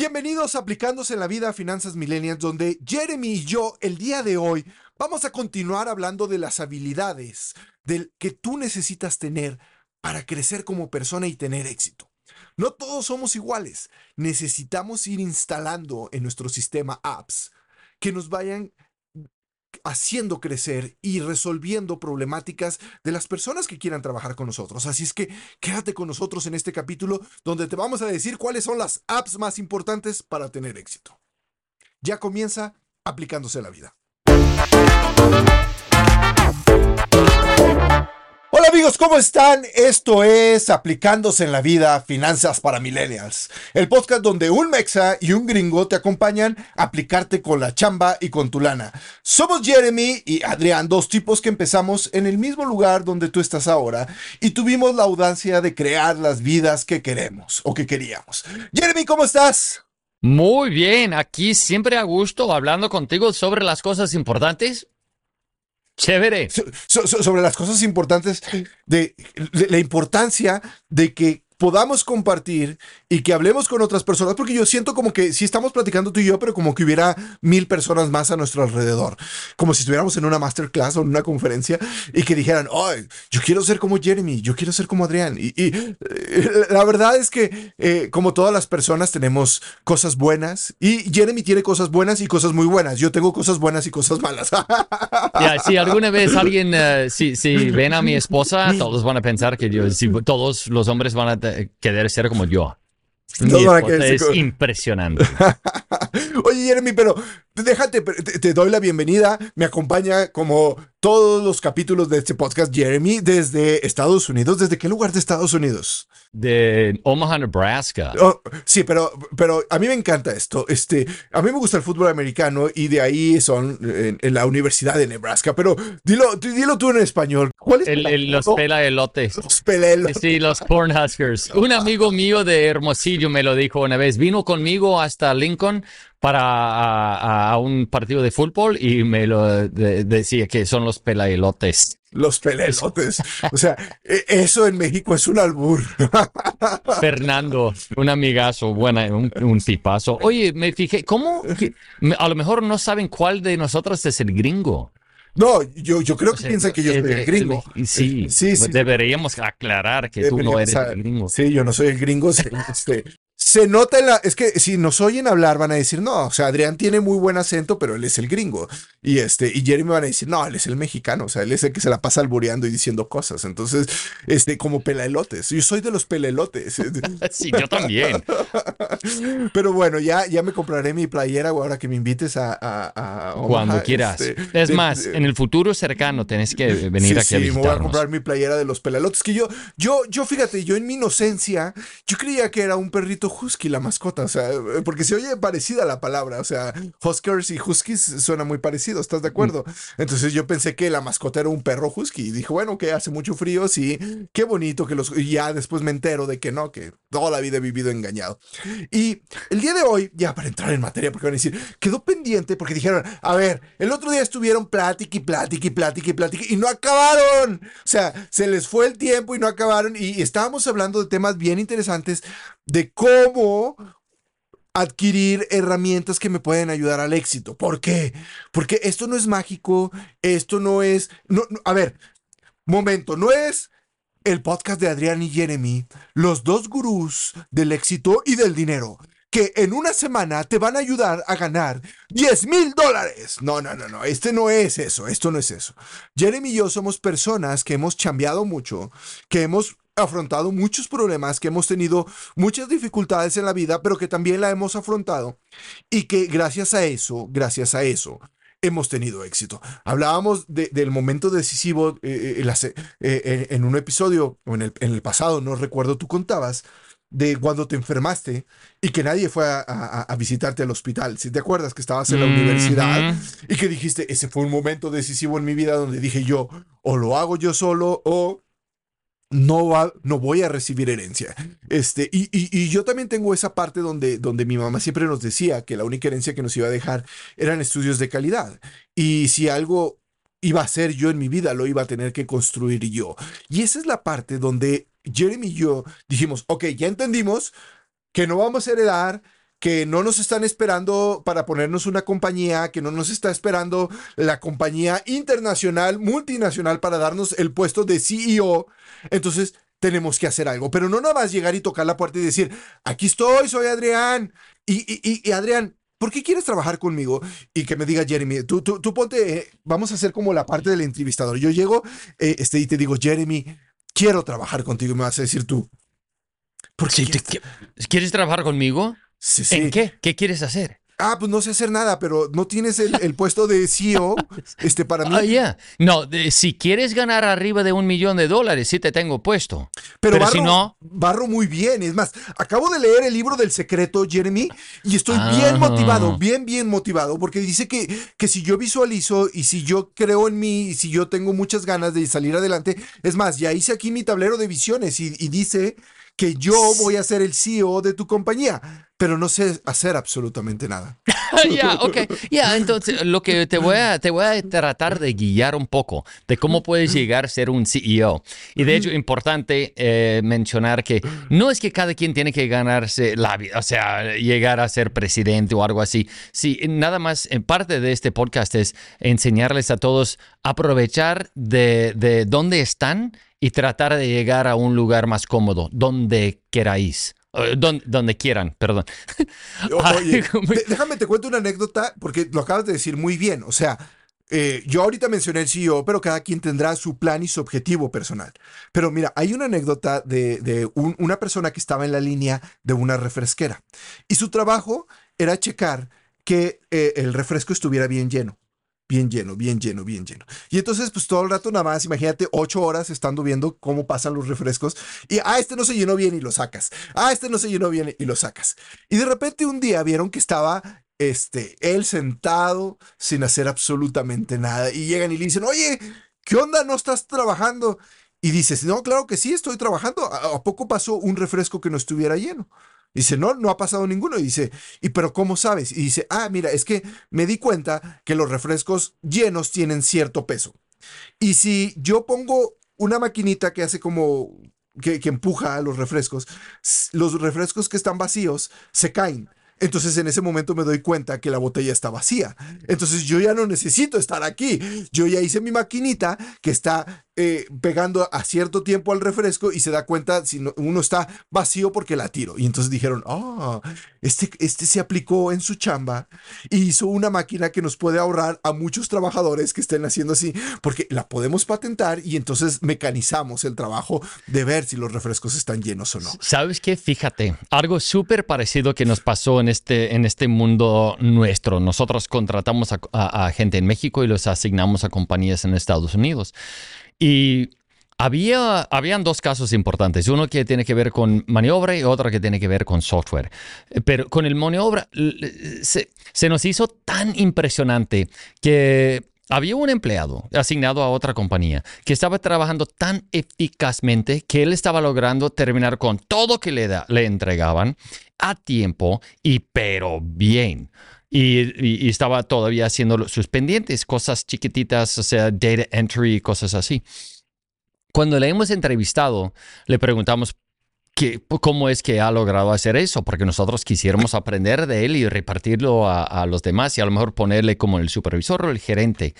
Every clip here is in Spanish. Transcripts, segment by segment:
Bienvenidos a Aplicándose en la Vida a Finanzas Millennials, donde Jeremy y yo el día de hoy vamos a continuar hablando de las habilidades del que tú necesitas tener para crecer como persona y tener éxito. No todos somos iguales. Necesitamos ir instalando en nuestro sistema apps que nos vayan haciendo crecer y resolviendo problemáticas de las personas que quieran trabajar con nosotros. Así es que quédate con nosotros en este capítulo donde te vamos a decir cuáles son las apps más importantes para tener éxito. Ya comienza aplicándose la vida. Hola amigos, ¿cómo están? Esto es Aplicándose en la Vida Finanzas para Millennials, el podcast donde un mexa y un gringo te acompañan a aplicarte con la chamba y con tu lana. Somos Jeremy y Adrián, dos tipos que empezamos en el mismo lugar donde tú estás ahora y tuvimos la audacia de crear las vidas que queremos o que queríamos. Jeremy, ¿cómo estás? Muy bien, aquí siempre a gusto hablando contigo sobre las cosas importantes Chévere. So, so, sobre las cosas importantes de, la importancia de que podamos compartir y que hablemos con otras personas, porque yo siento como que si estamos platicando tú y yo, pero como que hubiera mil personas más a nuestro alrededor, como si estuviéramos en una masterclass o en una conferencia y que dijeran, oh, yo quiero ser como Jeremy, yo quiero ser como Adrián. Y, y eh, la verdad es que eh, como todas las personas tenemos cosas buenas y Jeremy tiene cosas buenas y cosas muy buenas. Yo tengo cosas buenas y cosas malas. yeah, si alguna vez alguien, uh, si, si ven a mi esposa, todos van a pensar que yo, si todos los hombres van a querer ser como yo. Mi no es impresionante. Oye, Jeremy, pero déjate, te, te, doy la bienvenida. Me acompaña como todos los capítulos de este podcast, Jeremy, desde Estados Unidos. ¿Desde qué lugar de Estados Unidos? De Omaha, Nebraska. Oh, sí, pero, pero a mí me encanta esto. Este, a mí me gusta el fútbol americano y de ahí son en, en la Universidad de Nebraska. Pero dilo, dilo tú en español. ¿Cuál es el, el, los pelaelotes. Los pelaelotes. Sí, los Cornhuskers. Un amigo mío de Hermosillo me lo dijo una vez. Vino conmigo hasta Lincoln para a, a un partido de fútbol y me lo de, decía que son los pelaelotes. Los pelaelotes. O sea, eso en México es un albur. Fernando, un amigazo, buena, un, un tipazo. Oye, me fijé, ¿cómo? A lo mejor no saben cuál de nosotros es el gringo. No, yo, yo creo que o sea, piensan que yo soy el gringo. Sí, sí, sí deberíamos aclarar que tú no eres el gringo. Sí, yo no soy el gringo. Este, se nota en la. Es que si nos oyen hablar, van a decir, no, o sea, Adrián tiene muy buen acento, pero él es el gringo. Y este, y Jeremy van a decir, no, él es el mexicano, o sea, él es el que se la pasa albureando y diciendo cosas. Entonces, este, como pelaelotes. Yo soy de los pelaelotes. sí, yo también. pero bueno, ya, ya me compraré mi playera ahora que me invites a. a, a Omaha, Cuando quieras. Este, es de, más, de, en el futuro cercano tenés que venir sí, aquí sí, a visitarnos. me voy a comprar mi playera de los pelaelotes. Que yo, yo, yo, fíjate, yo en mi inocencia, yo creía que era un perrito husky la mascota, o sea, porque se oye parecida la palabra, o sea, huskers y huskies suena muy parecido, ¿estás de acuerdo? Entonces yo pensé que la mascota era un perro husky y dije, bueno, que hace mucho frío, sí, qué bonito que los... Y ya después me entero de que no, que toda la vida he vivido engañado. Y el día de hoy, ya para entrar en materia, porque van a decir, quedó pendiente porque dijeron, a ver, el otro día estuvieron plática y plática y plática y plática y no acabaron. O sea, se les fue el tiempo y no acabaron y estábamos hablando de temas bien interesantes de cómo adquirir herramientas que me pueden ayudar al éxito. ¿Por qué? Porque esto no es mágico, esto no es... No, a ver, momento, no es el podcast de Adrián y Jeremy, los dos gurús del éxito y del dinero, que en una semana te van a ayudar a ganar 10 mil dólares. No, no, no, no, este no es eso, esto no es eso. Jeremy y yo somos personas que hemos chambeado mucho, que hemos afrontado muchos problemas, que hemos tenido muchas dificultades en la vida, pero que también la hemos afrontado y que gracias a eso, gracias a eso, hemos tenido éxito. Hablábamos de, del momento decisivo eh, en, la, eh, en, un episodio o en el, en el pasado, no recuerdo, tú contabas de cuando te enfermaste y que nadie fue a, a, a visitarte al hospital. Si te acuerdas que estabas en la universidad y que dijiste, ese fue un momento decisivo en mi vida donde dije yo, o lo hago yo solo o no, va, no voy a recibir herencia. Este, y, y, y, yo también tengo esa parte donde, donde mi mamá siempre nos decía que la única herencia que nos iba a dejar eran estudios de calidad. Y si algo iba a ser yo en mi vida, lo iba a tener que construir yo. Y esa es la parte donde Jeremy y yo dijimos, ok, ya entendimos que no vamos a heredar que no nos están esperando para ponernos una compañía, que no nos está esperando la compañía internacional, multinacional para darnos el puesto de CEO. Entonces, tenemos que hacer algo, pero no nada más llegar y tocar la puerta y decir, aquí estoy, soy Adrián. Y, y, y Adrián, ¿por qué quieres trabajar conmigo? Y que me diga Jeremy, tú, tú, tú ponte, eh, vamos a hacer como la parte del entrevistador. Yo llego eh, este, y te digo, Jeremy, quiero trabajar contigo. Y me vas a decir tú, ¿por qué quieres, quieres, ¿quieres trabajar conmigo? Sí, sí. ¿En qué? ¿Qué quieres hacer? Ah, pues no sé hacer nada, pero no tienes el, el puesto de CEO este, para mí. Ah, yeah. No, de, si quieres ganar arriba de un millón de dólares, sí te tengo puesto. Pero, pero barro, si no. Barro muy bien. Es más, acabo de leer el libro del secreto, Jeremy, y estoy ah. bien motivado, bien, bien motivado, porque dice que, que si yo visualizo y si yo creo en mí y si yo tengo muchas ganas de salir adelante, es más, ya hice aquí mi tablero de visiones y, y dice que yo voy a ser el CEO de tu compañía, pero no sé hacer absolutamente nada. Ya, yeah, ok. Ya, yeah, entonces lo que te voy, a, te voy a tratar de guiar un poco de cómo puedes llegar a ser un CEO. Y de hecho, importante eh, mencionar que no es que cada quien tiene que ganarse la vida, o sea, llegar a ser presidente o algo así. Sí, nada más, en parte de este podcast es enseñarles a todos a aprovechar de, de dónde están y tratar de llegar a un lugar más cómodo, donde queráis. Donde, donde, quieran, perdón. Oye, déjame te cuento una anécdota, porque lo acabas de decir muy bien. O sea, eh, yo ahorita mencioné el CEO, pero cada quien tendrá su plan y su objetivo personal. Pero mira, hay una anécdota de, de un, una persona que estaba en la línea de una refresquera y su trabajo era checar que eh, el refresco estuviera bien lleno bien lleno, bien lleno, bien lleno. Y entonces, pues todo el rato nada más, imagínate, ocho horas estando viendo cómo pasan los refrescos y, ah, este no se llenó bien y lo sacas. Ah, este no se llenó bien y lo sacas. Y de repente un día vieron que estaba, este, él sentado sin hacer absolutamente nada y llegan y le dicen, oye, ¿qué onda? ¿No estás trabajando? Y dices, no, claro que sí, estoy trabajando. ¿A poco pasó un refresco que no estuviera lleno? Dice, no, no ha pasado ninguno. Y dice, ¿y pero cómo sabes? Y dice, ah, mira, es que me di cuenta que los refrescos llenos tienen cierto peso. Y si yo pongo una maquinita que hace como, que, empuja a los refrescos, los refrescos que están vacíos se caen. Entonces en ese momento me doy cuenta que la botella está vacía. Entonces yo ya no necesito estar aquí. Yo ya hice mi maquinita que está eh, pegando a cierto tiempo al refresco y se da cuenta si no, uno está vacío porque la tiro. Y entonces dijeron, oh, este, este se aplicó en su chamba y hizo una máquina que nos puede ahorrar a muchos trabajadores que estén haciendo así, porque la podemos patentar y entonces mecanizamos el trabajo de ver si los refrescos están llenos o no. ¿Sabes qué? Fíjate, algo súper parecido que nos pasó en este, en este mundo nuestro. Nosotros contratamos a, a gente en México y los asignamos a compañías en Estados Unidos. Y había, habían dos casos importantes, uno que tiene que ver con maniobra y otro que tiene que ver con software. Pero con el maniobra se, se nos hizo tan impresionante que había un empleado asignado a otra compañía que estaba trabajando tan eficazmente que él estaba logrando terminar con todo que le, da, le entregaban a tiempo y pero bien. Y, estaba todavía haciendo sus pendientes, cosas chiquititas, o sea, data entry, cosas así. Cuando le hemos entrevistado, le preguntamos cómo es que ha logrado hacer eso, porque nosotros quisiéramos aprender de él y repartirlo a, a los demás y a lo mejor ponerle como el supervisor o el gerente.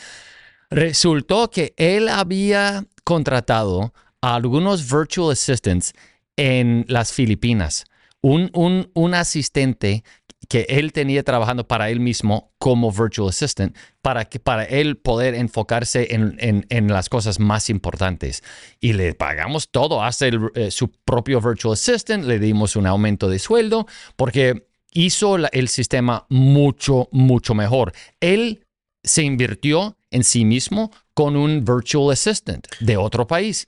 Resultó que él había contratado a algunos virtual assistants en las Filipinas. Un, un, un asistente que él tenía trabajando para él mismo como virtual assistant para, que, para él poder enfocarse en, en, las cosas más importantes. Y le pagamos todo, hace el, eh, su propio virtual assistant, le dimos un aumento de sueldo porque hizo el sistema mucho, mucho mejor. Él se invirtió en sí mismo con un virtual assistant de otro país.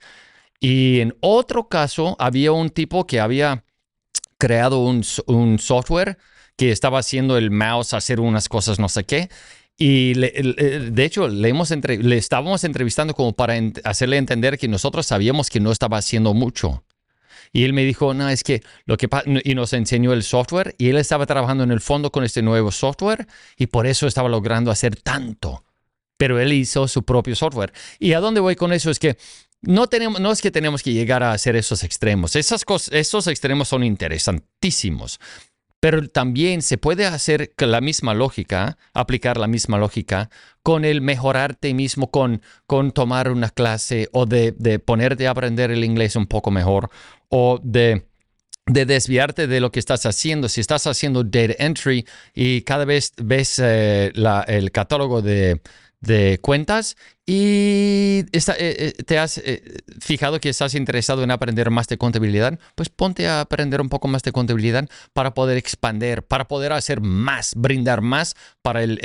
Y en otro caso, había un tipo que había creado un, un software que estaba haciendo el mouse hacer unas cosas no sé qué. Y le, de hecho, le, hemos le estábamos entrevistando como para hacerle entender que nosotros sabíamos que no estaba haciendo mucho. Y él me dijo, no, es que lo que pasa, y nos enseñó el software, y él estaba trabajando en el fondo con este nuevo software, y por eso estaba logrando hacer tanto. Pero él hizo su propio software. ¿Y a dónde voy con eso? Es que no, tenemos, no es que tenemos que llegar a hacer esos extremos. Esas cosas, esos extremos son interesantísimos. Pero también se puede hacer la misma lógica, aplicar la misma lógica con el mejorarte mismo, con, con tomar una clase o de, de ponerte a aprender el inglés un poco mejor o de de desviarte de lo que estás haciendo. Si estás haciendo data entry y cada vez ves eh, el catálogo de, cuentas y eh, eh, te has fijado que estás interesado en aprender más de contabilidad, pues ponte a aprender un poco más de contabilidad para poder expandir, para poder hacer más, brindar más para el,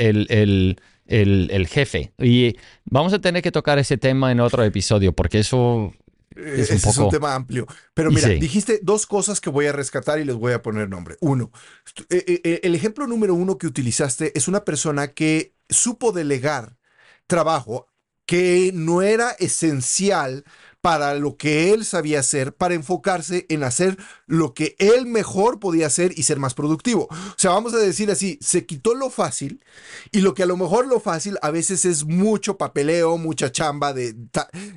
el jefe. Y vamos a tener que tocar ese tema en otro episodio porque eso es, un, es un tema amplio. Pero mira, dijiste dos cosas que voy a rescatar y les voy a poner nombre. Uno, eh, eh, eh, el ejemplo número uno que utilizaste es una persona que supo delegar trabajo que no era esencial para lo que él sabía hacer, para enfocarse en hacer lo que él mejor podía hacer y ser más productivo. O sea, vamos a decir así, se quitó lo fácil y lo que a lo mejor lo fácil a veces es mucho papeleo, mucha chamba de...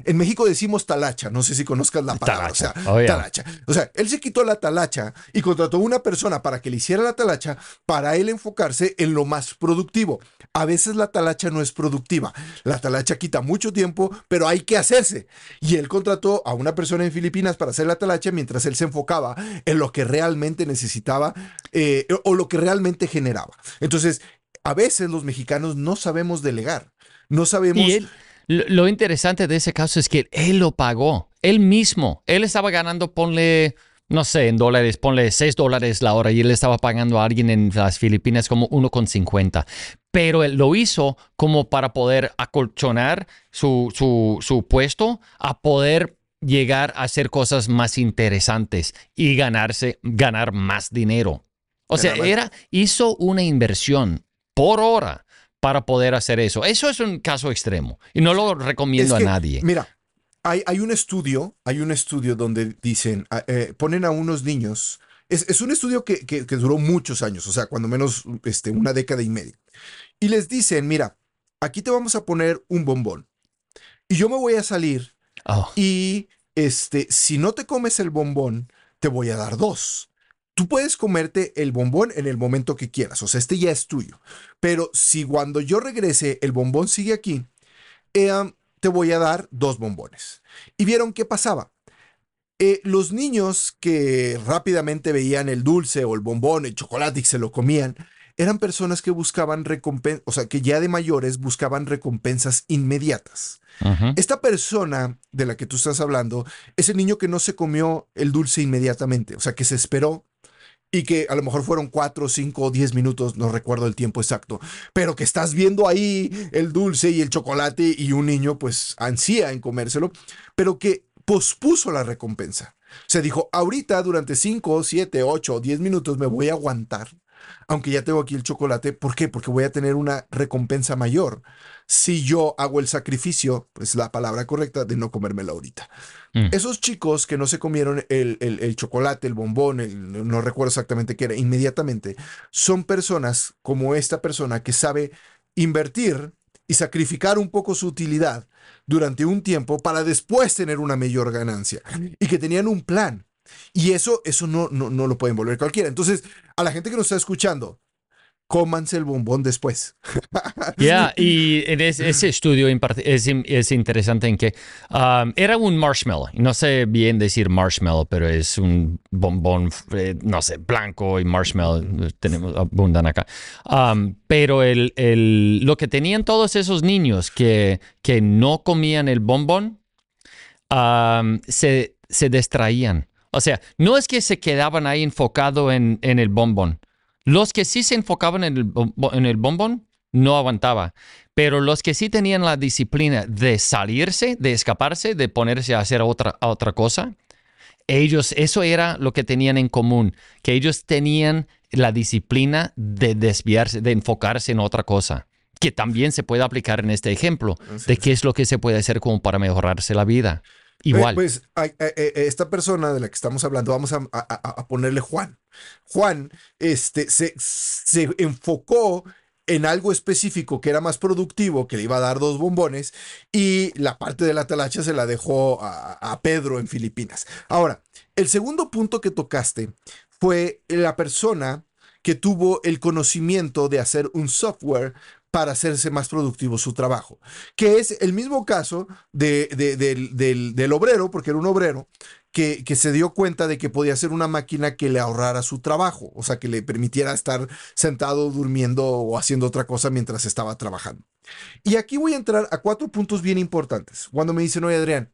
En México decimos talacha, no sé si conozcas la palabra. O sea, oh, talacha. O sea, él se quitó la talacha y contrató una persona para que le hiciera la talacha para él enfocarse en lo más productivo. A veces la talacha no es productiva. La talacha quita mucho tiempo, pero hay que hacerse. Y él contrató a una persona en Filipinas para hacer la talacha mientras él se enfocaba en lo que realmente necesitaba eh, o lo que realmente generaba. Entonces, a veces los mexicanos no sabemos delegar, no sabemos... Y lo interesante de ese caso es que él lo pagó, él mismo, él estaba ganando, ponle no sé, en dólares, ponle 6 dólares la hora y él estaba pagando a alguien en las Filipinas como 1,50. Pero él lo hizo como para poder acolchonar su, su, puesto a poder llegar a hacer cosas más interesantes y ganarse, ganar más dinero. O sea, era, hizo una inversión por hora para poder hacer eso. Eso es un caso extremo y no lo recomiendo a nadie. Mira, hay, un estudio, hay un estudio donde dicen, ah, eh, ponen a unos niños, es, un estudio que, duró muchos años, o sea, cuando menos este, una década y media. Y les dicen, mira, aquí te vamos a poner un bombón. Y yo me voy a salir oh. y este, si no te comes el bombón, te voy a dar dos. Tú puedes comerte el bombón en el momento que quieras, o sea, este ya es tuyo. Pero si cuando yo regrese el bombón sigue aquí, eh, te voy a dar dos bombones. Y vieron qué pasaba. Eh, los niños que rápidamente veían el dulce o el bombón, el chocolate y se lo comían, eran personas que buscaban recompensas, o sea, que ya de mayores buscaban recompensas inmediatas. Esta persona de la que tú estás hablando es el niño que no se comió el dulce inmediatamente, o sea, que se esperó y que a lo mejor fueron cuatro, cinco o diez minutos, no recuerdo el tiempo exacto, pero que estás viendo ahí el dulce y el chocolate y un niño pues ansía en comérselo, pero que pospuso la recompensa. Se dijo, ahorita durante cinco, siete, ocho o diez minutos me voy a aguantar aunque ya tengo aquí el chocolate. ¿Por qué? Porque voy a tener una recompensa mayor si yo hago el sacrificio, pues la palabra correcta, de no comérmelo ahorita. Mm. Esos chicos que no se comieron el, chocolate, el bombón, no recuerdo exactamente qué era, inmediatamente, son personas como esta persona que sabe invertir y sacrificar un poco su utilidad durante un tiempo para después tener una mayor ganancia y que tenían un plan y eso, eso no, no, no lo pueden volver cualquiera. Entonces, a la gente que nos está escuchando, cómanse el bombón después. Ya, y en ese, estudio es, es, interesante en que um, era un marshmallow. No sé bien decir marshmallow, pero es un bombón, eh, no sé, blanco y marshmallow. Tenemos, abundan acá. Um, pero el, el, lo que tenían todos esos niños que, que no comían el bombón, um, se, se distraían. O sea, no es que se quedaban ahí enfocado en, el bombón. Los que sí se enfocaban en el, en el bombón no aguantaba. Pero los que sí tenían la disciplina de salirse, de escaparse, de ponerse a hacer otra, otra cosa, ellos, eso era lo que tenían en común, que ellos tenían la disciplina de desviarse, de enfocarse en otra cosa, que también se puede aplicar en este ejemplo, de qué es lo que se puede hacer como para mejorarse la vida. Igual. pues eh, eh, esta persona de la que estamos hablando, vamos a, ponerle Juan. Juan este, se, se, enfocó en algo específico que era más productivo, que le iba a dar dos bombones, y la parte de la talacha se la dejó a Pedro en Filipinas. Ahora, el segundo punto que tocaste fue la persona que tuvo el conocimiento de hacer un software para hacerse más productivo su trabajo, que es el mismo caso de, del, obrero, porque era un obrero, que, que, se dio cuenta de que podía ser una máquina que le ahorrara su trabajo, o sea, que le permitiera estar sentado durmiendo o haciendo otra cosa mientras estaba trabajando. Y aquí voy a entrar a cuatro puntos bien importantes. Cuando me dicen, oye Adrián,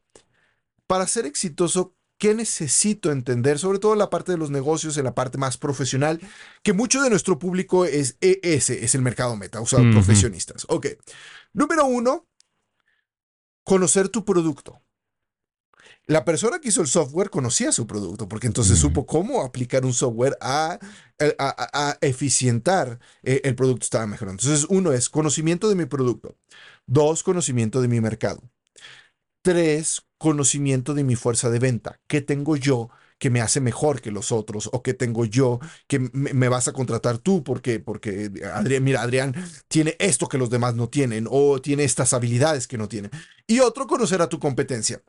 para ser exitoso, ¿qué necesito entender? Sobre todo en la parte de los negocios, en la parte más profesional, que mucho de nuestro público es ese, es el mercado meta, o sea, profesionistas. Ok. Número uno, conocer tu producto. La persona que hizo el software conocía su producto, porque entonces supo cómo aplicar un software a, a, eficientar eh, el producto estaba mejorando. Entonces, uno es conocimiento de mi producto. Dos, conocimiento de mi mercado. Tres, conocimiento de mi fuerza de venta. ¿Qué tengo yo que me hace mejor que los otros? ¿O qué tengo yo que me, vas a contratar tú? Porque, porque Adrián, mira, Adrián tiene esto que los demás no tienen o tiene estas habilidades que no tienen. Y otro, conocer a tu competencia.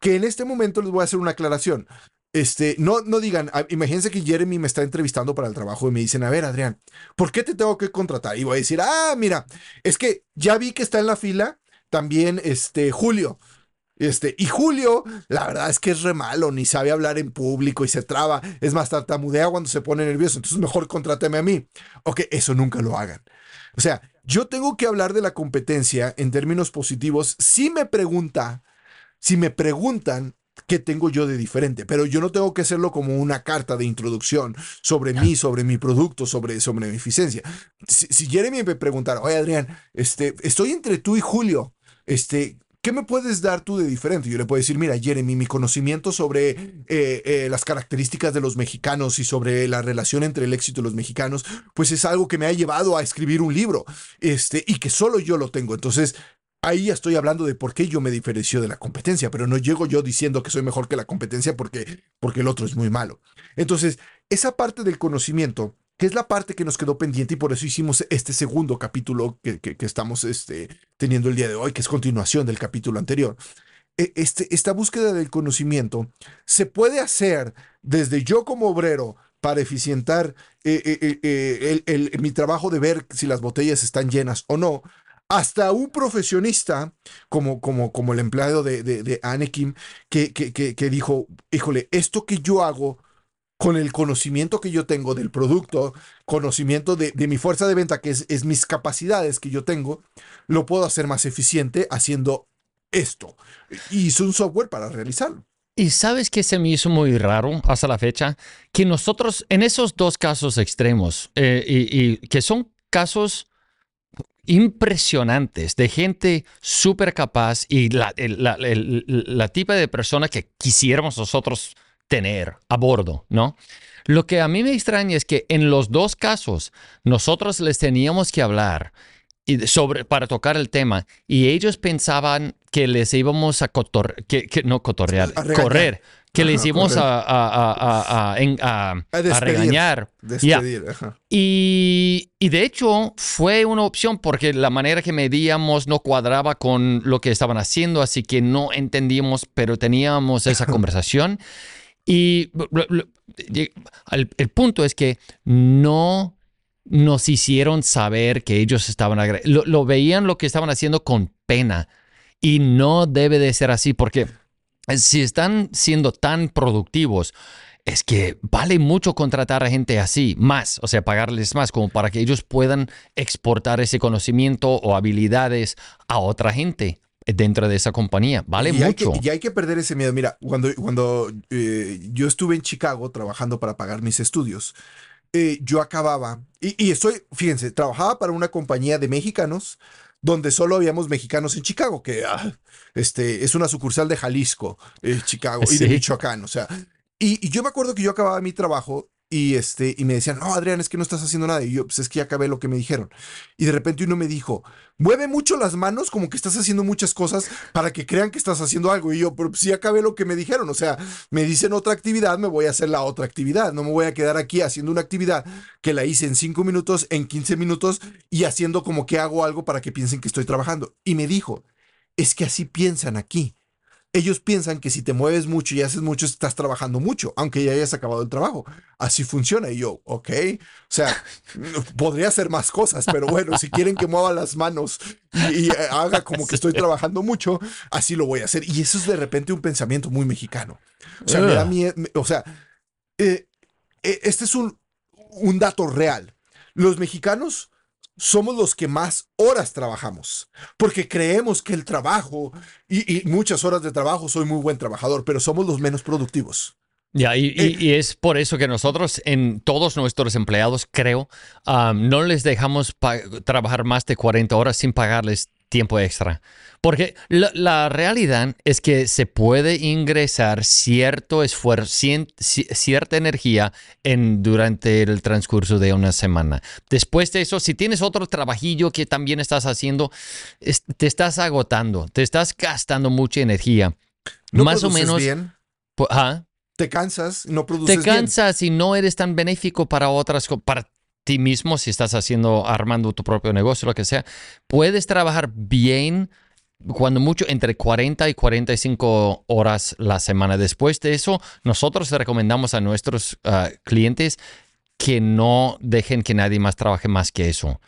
Que en este momento les voy a hacer una aclaración. Este, no, no digan, ah, imagínense que Jeremy me está entrevistando para el trabajo y me dicen, a ver, Adrián, ¿por qué te tengo que contratar? Y voy a decir, ah, mira, es que ya vi que está en la fila también este Julio. Este, y Julio, la verdad es que es re malo, ni sabe hablar en público y se traba. Es más, tartamudea cuando se pone nervioso. Entonces, mejor contráteme a mí. Ok, eso nunca lo hagan. O sea, yo tengo que hablar de la competencia en términos positivos si me pregunta, si me preguntan qué tengo yo de diferente, pero yo no tengo que hacerlo como una carta de introducción sobre mí, sobre mi producto, sobre, sobre mi eficiencia. Si, si Jeremy me preguntara, oye Adrián, este, estoy entre tú y Julio, este, ¿Qué me puedes dar tú de diferente? Yo le puedo decir, mira, Jeremy, mi conocimiento sobre eh, eh, las características de los mexicanos y sobre la relación entre el éxito de los mexicanos, pues es algo que me ha llevado a escribir un libro, este, y que solo yo lo tengo. Entonces, ahí estoy hablando de por qué yo me diferencio de la competencia, pero no llego yo diciendo que soy mejor que la competencia porque, porque el otro es muy malo. Entonces, esa parte del conocimiento que es la parte que nos quedó pendiente y por eso hicimos este segundo capítulo que, estamos este, teniendo el día de hoy, que es continuación del capítulo anterior. E, este, esta búsqueda del conocimiento se puede hacer desde yo como obrero para eficientar eh, eh, eh, mi trabajo de ver si las botellas están llenas o no, hasta un profesionista como, como, como el empleado de, de, de Anakin que, que, que dijo, híjole, esto que yo hago con el conocimiento que yo tengo del producto, conocimiento de, mi fuerza de venta, que es, mis capacidades que yo tengo, lo puedo hacer más eficiente haciendo esto. Y hice un software para realizarlo. Y sabes que se me hizo muy raro hasta la fecha, que nosotros en esos dos casos extremos, eh, y, que son casos impresionantes de gente súper capaz y la, la, la, tipa de persona que quisiéramos nosotros tener a bordo, ¿no? Lo que a mí me extraña es que en los dos casos nosotros les teníamos que hablar sobre, para tocar el tema y ellos pensaban que les íbamos a cotorrear, que, no cotorrear, correr, que les íbamos a, a, a, regañar. Y, y, de hecho fue una opción porque la manera que medíamos no cuadraba con lo que estaban haciendo, así que no entendíamos, pero teníamos esa conversación. Y el, punto es que no nos hicieron saber que ellos estaban lo, lo, veían lo que estaban haciendo con pena. Y no debe de ser así porque si están siendo tan productivos es que vale mucho contratar a gente así, más, o sea, pagarles más como para que ellos puedan exportar ese conocimiento o habilidades a otra gente dentro de esa compañía. Vale mucho. y hay que perder ese miedo. Mira, cuando, cuando eh, yo estuve en Chicago trabajando para pagar mis estudios, eh, yo acababa, y, estoy, fíjense, trabajaba para una compañía de mexicanos donde solo habíamos mexicanos en Chicago, que ah, este, es una sucursal de Jalisco, eh, Chicago, y de Michoacán, o sea. Y, y, yo me acuerdo que yo acababa mi trabajo y, este, y me decían, no, Adrián, es que no estás haciendo nada. Y yo, pues es que ya acabé lo que me dijeron. Y de repente uno me dijo, mueve mucho las manos como que estás haciendo muchas cosas para que crean que estás haciendo algo. Y yo, pero sí acabé lo que me dijeron. O sea, me dicen otra actividad, me voy a hacer la otra actividad. No me voy a quedar aquí haciendo una actividad que la hice en 5 minutos, en 15 minutos y haciendo como que hago algo para que piensen que estoy trabajando. Y me dijo, es que así piensan aquí. Ellos piensan que si te mueves mucho y haces mucho, estás trabajando mucho, aunque ya hayas acabado el trabajo. Así funciona. Y yo, ok, o sea, podría hacer más cosas, pero bueno, si quieren que mueva las manos y, haga como que estoy trabajando mucho, así lo voy a hacer. Y eso es de repente un pensamiento muy mexicano. O sea, me da miedo, o sea, eh, eh, este es un, un dato real. Los mexicanos somos los que más horas trabajamos, porque creemos que el trabajo y, muchas horas de trabajo soy muy buen trabajador, pero somos los menos productivos. Ya, y, y, eh, es por eso que nosotros, en todos nuestros empleados, creo, no les dejamos trabajar más de 40 horas sin pagarles tiempo extra. Porque la, realidad es que se puede ingresar cierto esfuerzo, cierta energía en, durante el transcurso de una semana. Después de eso, si tienes otro trabajillo que también estás haciendo, te estás agotando, te estás gastando mucha energía. ¿No Más o menos. Bien? Te cansas, no produces Te cansas y no eres tan benéfico para otras, para ti mismo, si estás haciendo, armando tu propio negocio, lo que sea, puedes trabajar bien cuando mucho entre 40 y 45 horas la semana. Después de eso, nosotros recomendamos a nuestros ah, clientes que no dejen que nadie más trabaje más que eso,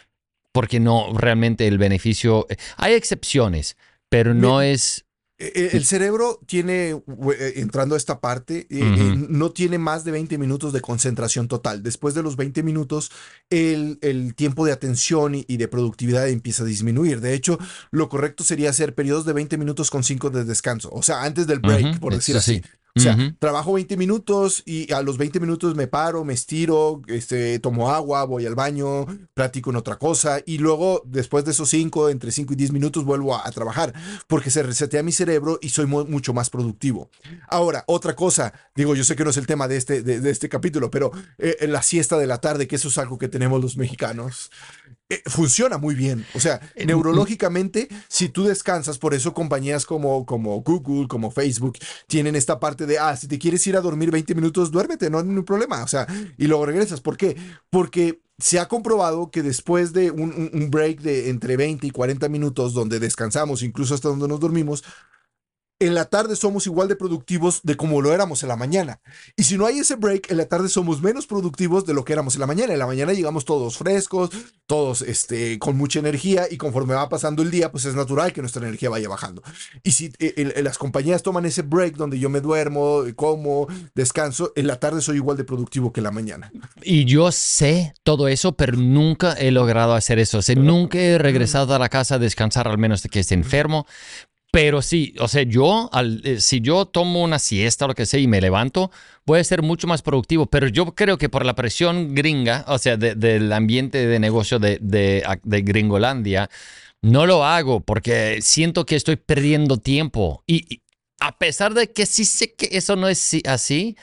porque no realmente el beneficio, eh, hay excepciones, pero no es el cerebro tiene, eh, entrando a esta parte, no tiene más de 20 minutos de concentración total. Después de los 20 minutos, el, el tiempo de atención y, de productividad empieza a disminuir. De hecho, lo correcto sería hacer periodos de 20 minutos con 5 de descanso. O sea, antes del break, por decir así. O sea, trabajo 20 minutos y a los 20 minutos me paro, me estiro, este, tomo agua, voy al baño, platico en otra cosa y luego después de esos 5, entre 5 y 10 minutos vuelvo a, trabajar porque se resetea mi cerebro y soy mucho más productivo. Ahora, otra cosa, digo, yo sé que no es el tema de este, de, este capítulo, pero eh, la siesta de la tarde, que eso es algo que tenemos los mexicanos. Eh, funciona muy bien. O sea, eh, neurológicamente, si tú descansas, por eso compañías como, como Google, como Facebook, tienen esta parte de, ah, si te quieres ir a dormir 20 minutos, duérmete, no hay ningún problema. O sea, y luego regresas. ¿Por qué? Porque se ha comprobado que después de un, un, break de entre 20 y 40 minutos donde descansamos, incluso hasta donde nos dormimos, en la tarde somos igual de productivos de como lo éramos en la mañana. Y si no hay ese break, en la tarde somos menos productivos de lo que éramos en la mañana. En la mañana llegamos todos frescos, todos este, con mucha energía y conforme va pasando el día, pues es natural que nuestra energía vaya bajando. Y si eh, las compañías toman ese break donde yo me duermo, como, descanso, en la tarde soy igual de productivo que en la mañana. Y yo sé todo eso, pero nunca he logrado hacer eso. O sea, nunca he regresado a la casa a descansar, al menos de que esté enfermo. Pero sí, o sea, yo, al, eh, si yo tomo una siesta o lo que sea y me levanto, voy a ser mucho más productivo. Pero yo creo que por la presión gringa, o sea, del ambiente de negocio de, de, de, Gringolandia, no lo hago porque siento que estoy perdiendo tiempo. Y, a pesar de que sí sé que eso no es así,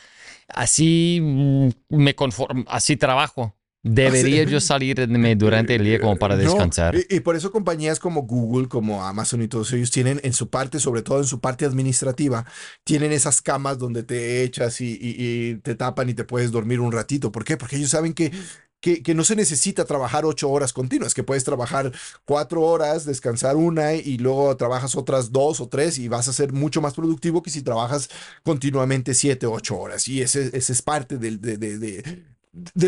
así mm, me conformo, así trabajo. Debería yo salirme durante el día como para descansar. y, por eso compañías como Google, como Amazon y todos ellos tienen en su parte, sobre todo en su parte administrativa, tienen esas camas donde te echas y, te tapan y te puedes dormir un ratito. ¿Por qué? Porque ellos saben que que, que, no se necesita trabajar ocho horas continuas, que puedes trabajar cuatro horas, descansar una y luego trabajas otras dos o tres y vas a ser mucho más productivo que si trabajas continuamente siete o ocho horas. Y ese, ese es parte del, de, de, de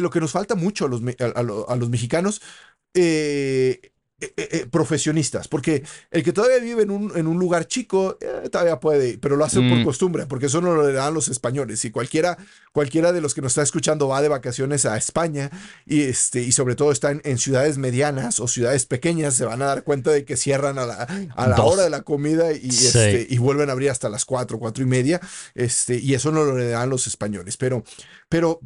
lo que nos falta mucho a los, a, los mexicanos. Eh, eh, eh, profesionistas, porque el que todavía vive en un, en un lugar chico todavía puede, pero lo hace por mm. costumbre, porque eso no lo dan los españoles. Y cualquiera, cualquiera de los que nos está escuchando va de vacaciones a España y, este, y sobre todo están en ciudades medianas o ciudades pequeñas, se van a dar cuenta de que cierran a la, a la hora de la comida y, este, y vuelven a abrir hasta las cuatro, cuatro y media. Este, y eso no lo dan los españoles. Pero pero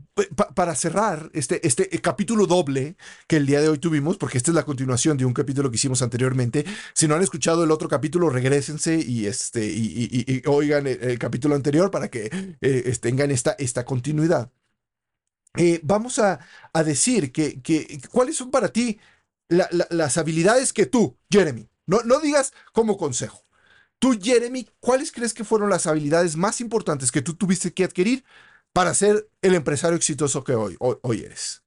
para cerrar este, este capítulo doble que el día de hoy tuvimos, porque esta es la continuación de un capítulo que hicimos anteriormente, si no han escuchado el otro capítulo, regresense y, este, y, oigan el, capítulo anterior para que eh, tengan esta, esta continuidad. Eh, vamos a, a decir que, que, cuáles son para ti las habilidades que tú, Jeremy, no, no digas como consejo. Tú, Jeremy, ¿cuáles crees que fueron las habilidades más importantes que tú tuviste que adquirir para ser el empresario exitoso que hoy, hoy, eres?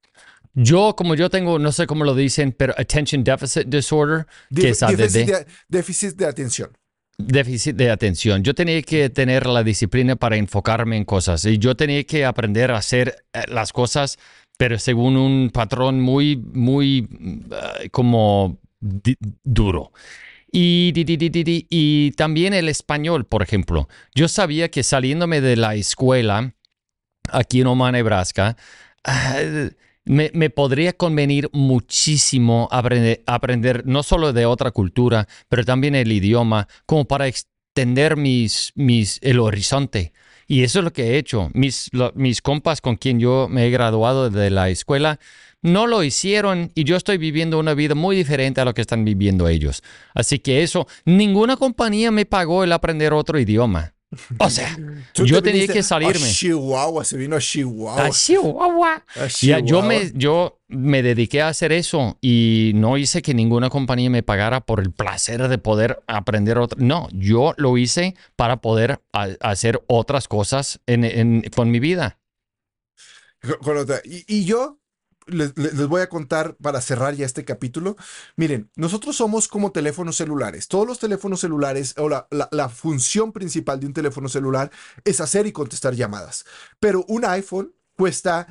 Yo, como yo tengo, no sé cómo lo dicen, pero Attention Deficit Disorder, que es ADD. Déficit de, déficit de atención. déficit de atención. Yo tenía que tener la disciplina para enfocarme en cosas y yo tenía que aprender a hacer eh, las cosas, pero según un patrón muy, muy uh, como duro. Y, y, también el español, por ejemplo. Yo sabía que saliéndome de la escuela aquí en Omaha, Nebraska, uh, me, podría convenir muchísimo aprender, no solo de otra cultura, pero también el idioma, como para extender mis, mis, el horizonte. Y eso es lo que he hecho. Mis, mis compas con quien yo me he graduado de la escuela no lo hicieron y yo estoy viviendo una vida muy diferente a lo que están viviendo ellos. Así que eso, ninguna compañía me pagó el aprender otro idioma. O sea, yo tenía que salirme. A Chihuahua, se vino a Chihuahua. A Chihuahua. yo, me, yo me dediqué a hacer eso y no hice que ninguna compañía me pagara por el placer de poder aprender otra. No, yo lo hice para poder hacer otras cosas con mi vida. y yo les, voy a contar para cerrar ya este capítulo. Miren, nosotros somos como teléfonos celulares. Todos los teléfonos celulares o la, la, función principal de un teléfono celular es hacer y contestar llamadas. Pero un iPhone cuesta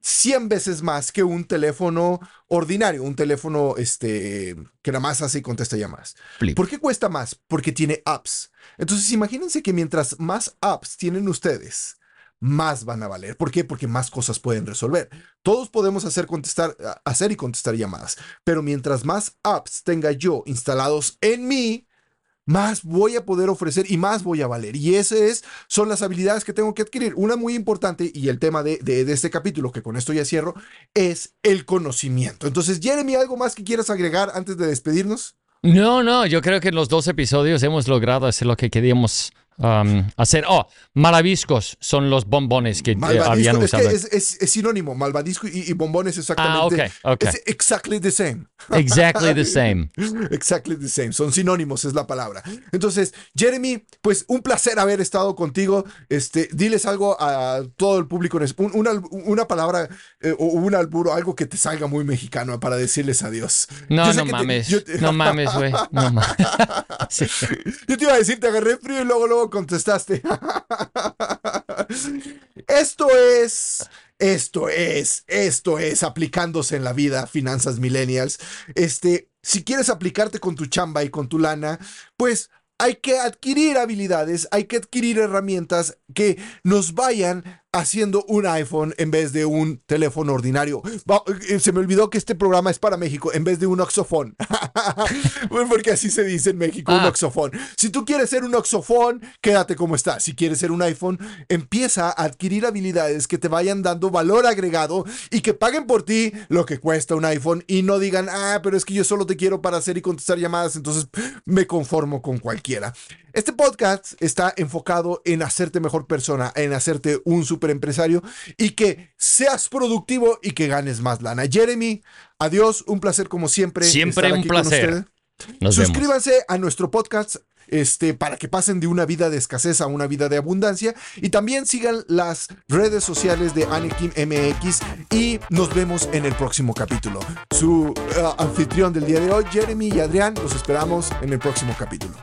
100 veces más que un teléfono ordinario, un teléfono este, que nada más hace y contesta llamadas. ¿Por qué cuesta más? Porque tiene apps. Entonces imagínense que mientras más apps tienen ustedes, más van a valer. ¿Por qué? Porque más cosas pueden resolver. Todos podemos hacer, contestar, hacer y contestar llamadas, pero mientras más apps tenga yo instalados en mí, más voy a poder ofrecer y más voy a valer. Y esas son las habilidades que tengo que adquirir. Una muy importante y el tema de, de, este capítulo, que con esto ya cierro, es el conocimiento. Entonces, Jeremy, ¿algo más que quieras agregar antes de despedirnos? No, no, yo creo que en los dos episodios hemos logrado hacer lo que queríamos Um, hacer. Oh, malvaviscos son los bombones que eh, habían usado. Es, que es, es, sinónimo, malvavisco y, y, bombones exactamente. Ah, ok, ok. Es exactly the same. Exactly the same. exactly the same. Son sinónimos, es la palabra. Entonces, Jeremy, pues un placer haber estado contigo. Este, diles algo a todo el público, una, una palabra eh, o un alburo, algo que te salga muy mexicano para decirles adiós. No, no mames. No mames, güey. No mames. Yo te iba a decir, te agarré frío y luego, luego contestaste. esto es, esto es, esto es aplicándose en la vida, finanzas millennials. Este, si quieres aplicarte con tu chamba y con tu lana, pues hay que adquirir habilidades, hay que adquirir herramientas que nos vayan haciendo un iPhone en vez de un teléfono ordinario. Eh, se me olvidó que este programa es para México en vez de un oxofón. Porque así se dice en México, un ah. oxofón. Si tú quieres ser un oxofón, quédate como estás. Si quieres ser un iPhone, empieza a adquirir habilidades que te vayan dando valor agregado y que paguen por ti lo que cuesta un iPhone y no digan, ah, pero es que yo solo te quiero para hacer y contestar llamadas, entonces me conformo con cualquiera. Este podcast está enfocado en hacerte mejor persona, en hacerte un super empresario y que seas productivo y que ganes más lana. Jeremy, adiós, un placer como siempre. Siempre un placer. Suscríbanse a nuestro podcast este, para que pasen de una vida de escasez a una vida de abundancia. Y también sigan las redes sociales de Anakin MX y nos vemos en el próximo capítulo. Su uh, anfitrión del día de hoy, Jeremy y Adrián, los esperamos en el próximo capítulo.